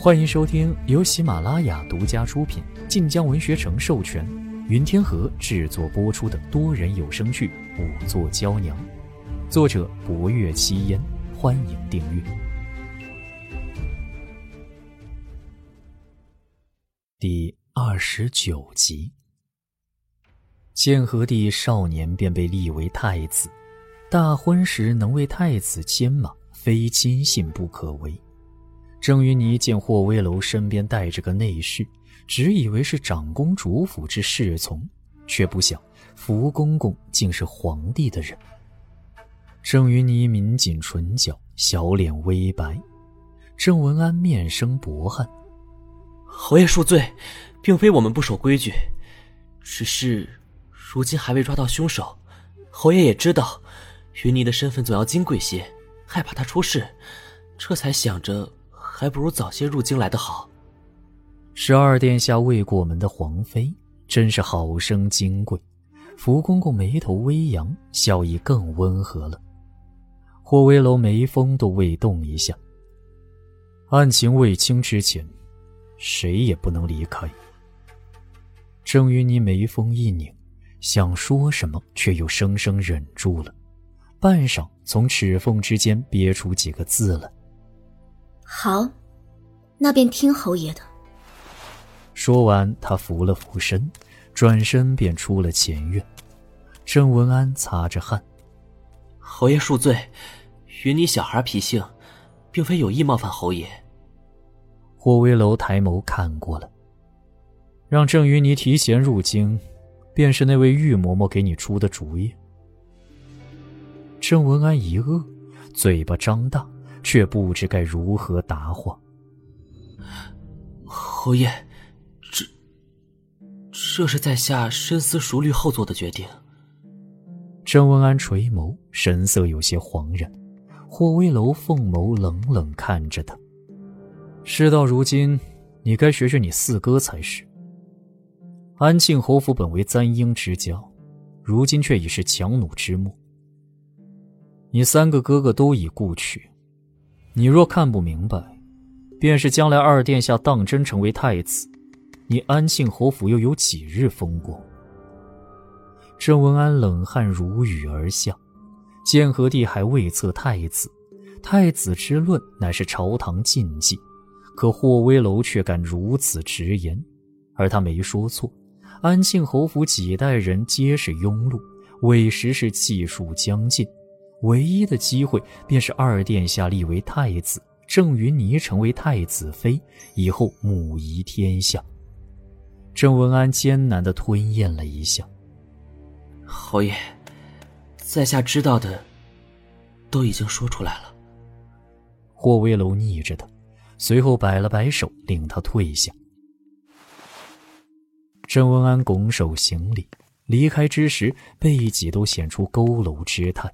欢迎收听由喜马拉雅独家出品、晋江文学城授权、云天河制作播出的多人有声剧《五座娇娘》，作者：博月七烟。欢迎订阅。第二十九集，建和帝少年便被立为太子，大婚时能为太子牵马，非亲信不可为。郑云霓见霍威楼身边带着个内侍，只以为是长公主府之侍从，却不想福公公竟是皇帝的人。郑云霓抿紧唇角，小脸微白。郑文安面生薄汗：“侯爷恕罪，并非我们不守规矩，只是如今还未抓到凶手。侯爷也知道，云霓的身份总要金贵些，害怕她出事，这才想着。”还不如早些入京来的好。十二殿下未过门的皇妃，真是好生金贵。福公公眉头微扬，笑意更温和了。霍威楼眉峰都未动一下。案情未清之前，谁也不能离开。郑云霓眉峰一拧，想说什么，却又生生忍住了。半晌，从齿缝之间憋出几个字来。好，那便听侯爷的。说完，他扶了扶身，转身便出了前院。郑文安擦着汗：“侯爷恕罪，云霓小孩脾性，并非有意冒犯侯爷。”霍威楼抬眸看过了，让郑云霓提前入京，便是那位玉嬷嬷给你出的主意。郑文安一愕，嘴巴张大。却不知该如何答话。侯爷，这这是在下深思熟虑后做的决定。郑文安垂眸，神色有些惶然。霍威楼凤眸冷冷看着他。事到如今，你该学学你四哥才是。安庆侯府本为簪缨之交，如今却已是强弩之末。你三个哥哥都已故去。你若看不明白，便是将来二殿下当真成为太子，你安庆侯府又有几日风光？郑文安冷汗如雨而下。建和帝还未册太子，太子之论乃是朝堂禁忌，可霍威楼却敢如此直言，而他没说错。安庆侯府几代人皆是庸碌，委实是气数将尽。唯一的机会便是二殿下立为太子，郑云霓成为太子妃，以后母仪天下。郑文安艰难的吞咽了一下。侯爷，在下知道的都已经说出来了。霍威楼逆着他，随后摆了摆手，令他退下。郑文安拱手行礼，离开之时，背脊都显出佝偻之态。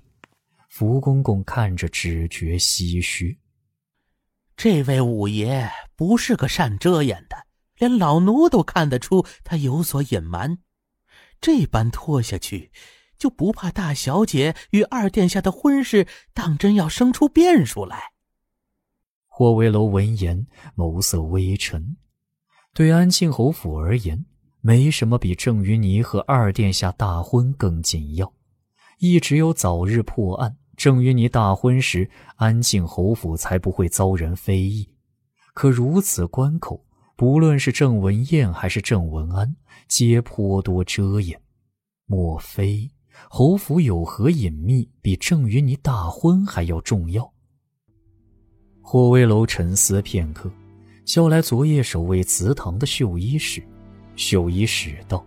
福公公看着，只觉唏嘘。这位五爷不是个善遮掩的，连老奴都看得出他有所隐瞒。这般拖下去，就不怕大小姐与二殿下的婚事当真要生出变数来？霍威楼闻言，眸色微沉。对安庆侯府而言，没什么比郑云霓和二殿下大婚更紧要，一只有早日破案。郑云霓大婚时，安庆侯府才不会遭人非议。可如此关口，不论是郑文彦还是郑文安，皆颇多遮掩。莫非侯府有何隐秘，比郑云霓大婚还要重要？霍威楼沉思片刻，叫来昨夜守卫祠堂的绣衣使。绣衣使道：“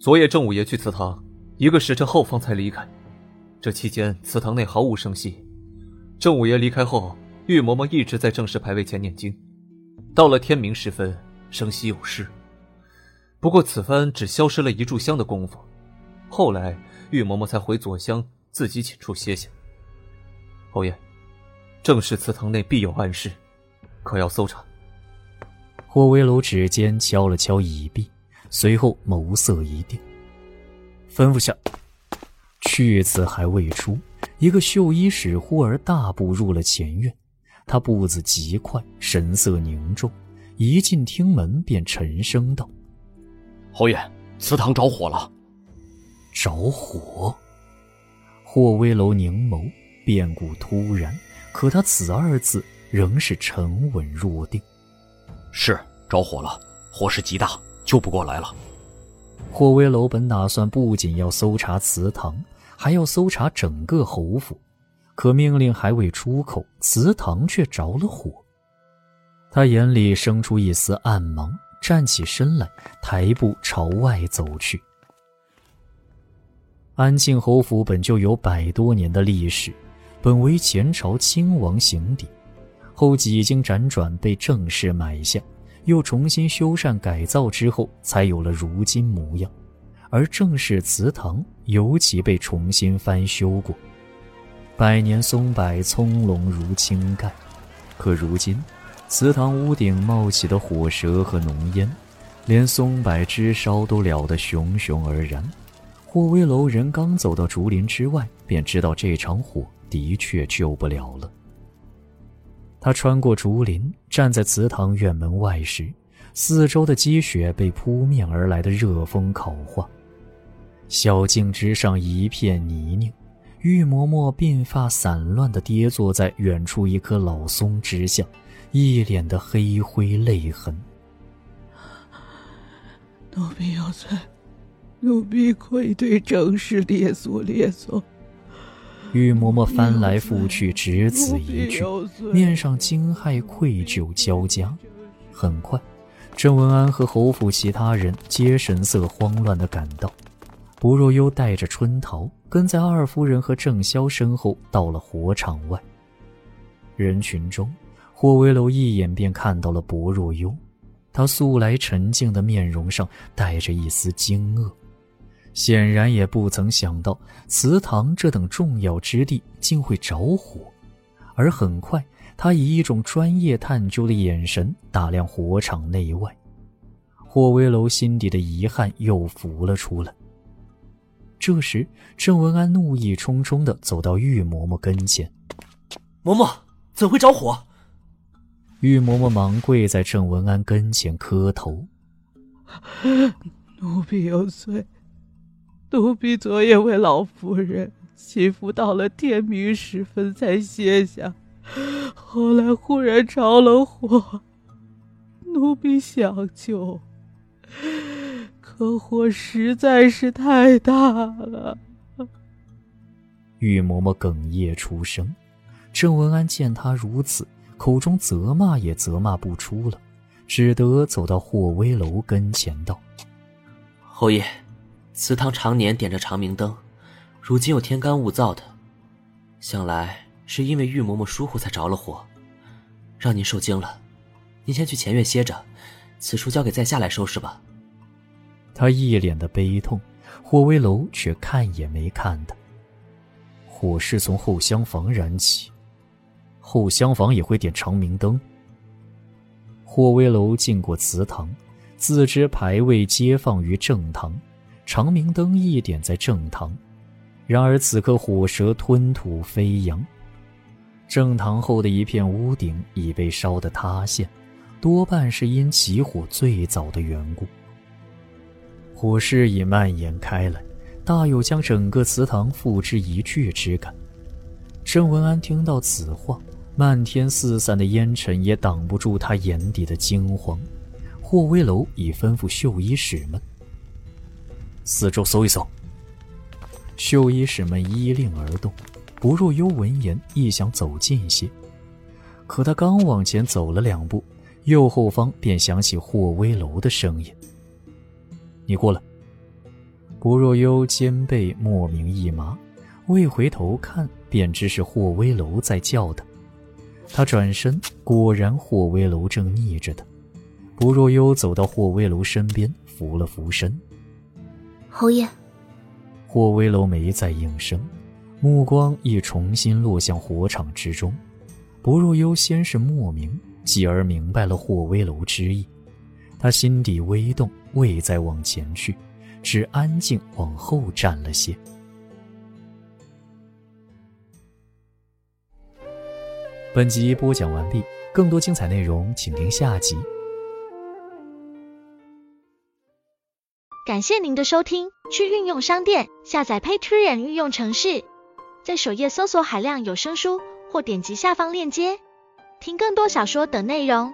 昨夜郑五爷去祠堂，一个时辰后方才离开。”这期间，祠堂内毫无声息。郑五爷离开后，玉嬷嬷一直在正式牌位前念经。到了天明时分，声息有失。不过此番只消失了一炷香的功夫，后来玉嬷嬷才回左厢自己寝处歇歇。侯爷，正是祠堂内必有暗室，可要搜查？霍威楼指尖敲了敲椅壁，随后眸色一定，吩咐下。去字还未出，一个绣衣使忽而大步入了前院。他步子极快，神色凝重，一进厅门便沉声道：“侯爷，祠堂着火了。”着火！霍威楼凝眸，变故突然，可他此二字仍是沉稳若定。是着火了，火势极大，救不过来了。霍威楼本打算不仅要搜查祠堂，还要搜查整个侯府，可命令还未出口，祠堂却着了火。他眼里生出一丝暗芒，站起身来，抬步朝外走去。安庆侯府本就有百多年的历史，本为前朝亲王行邸，后几经辗转被正式买下。又重新修缮改造之后，才有了如今模样。而正式祠堂尤其被重新翻修过，百年松柏葱茏如青盖。可如今，祠堂屋顶冒起的火舌和浓烟，连松柏枝梢都燎得熊熊而燃。霍威楼人刚走到竹林之外，便知道这场火的确救不了了。他穿过竹林，站在祠堂院门外时，四周的积雪被扑面而来的热风烤化，小径之上一片泥泞。玉嬷嬷鬓发散乱地跌坐在远处一棵老松之下，一脸的黑灰泪痕。奴婢有罪，奴婢愧对正室列祖列宗。玉嬷嬷翻来覆去，只此一句，面上惊骇、愧疚交加。很快，郑文安和侯府其他人皆神色慌乱地赶到。薄若幽带着春桃跟在二夫人和郑潇身后，到了火场外。人群中，霍威楼一眼便看到了薄若幽，他素来沉静的面容上带着一丝惊愕。显然也不曾想到祠堂这等重要之地竟会着火，而很快，他以一种专业探究的眼神打量火场内外。霍威楼心底的遗憾又浮了出来。这时，郑文安怒意冲冲地走到玉嬷嬷跟前：“嬷嬷，怎会着火？”玉嬷嬷忙跪在郑文安跟前磕头：“奴婢有罪。”奴婢昨夜为老夫人祈福到了天明时分才歇下，后来忽然着了火，奴婢想救，可火实在是太大了。玉嬷嬷哽咽出声，郑文安见她如此，口中责骂也责骂不出了，只得走到霍威楼跟前道：“侯爷。”祠堂常年点着长明灯，如今又天干物燥的，想来是因为玉嬷嬷疏忽才着了火，让您受惊了。您先去前院歇着，此处交给在下来收拾吧。他一脸的悲痛，霍威楼却看也没看他。火是从后厢房燃起，后厢房也会点长明灯。霍威楼进过祠堂，自知牌位皆放于正堂。长明灯一点在正堂，然而此刻火舌吞吐飞扬，正堂后的一片屋顶已被烧得塌陷，多半是因起火最早的缘故。火势已蔓延开来，大有将整个祠堂付之一炬之感。郑文安听到此话，漫天四散的烟尘也挡不住他眼底的惊慌。霍威楼已吩咐绣衣使们。四周搜一搜。绣衣使们依令而动。不若幽闻言，亦想走近些，可他刚往前走了两步，右后方便响起霍威楼的声音：“你过来。”不若幽肩背莫名一麻，未回头看，便知是霍威楼在叫他。他转身，果然霍威楼正逆着他。不若幽走到霍威楼身边，扶了扶身。侯爷，霍威楼没再应声，目光亦重新落向火场之中。不若幽先是莫名，继而明白了霍威楼之意，他心底微动，未再往前去，只安静往后站了些。本集播讲完毕，更多精彩内容请听下集。感谢您的收听，去运用商店下载 Patreon 运用城市，在首页搜索海量有声书，或点击下方链接听更多小说等内容。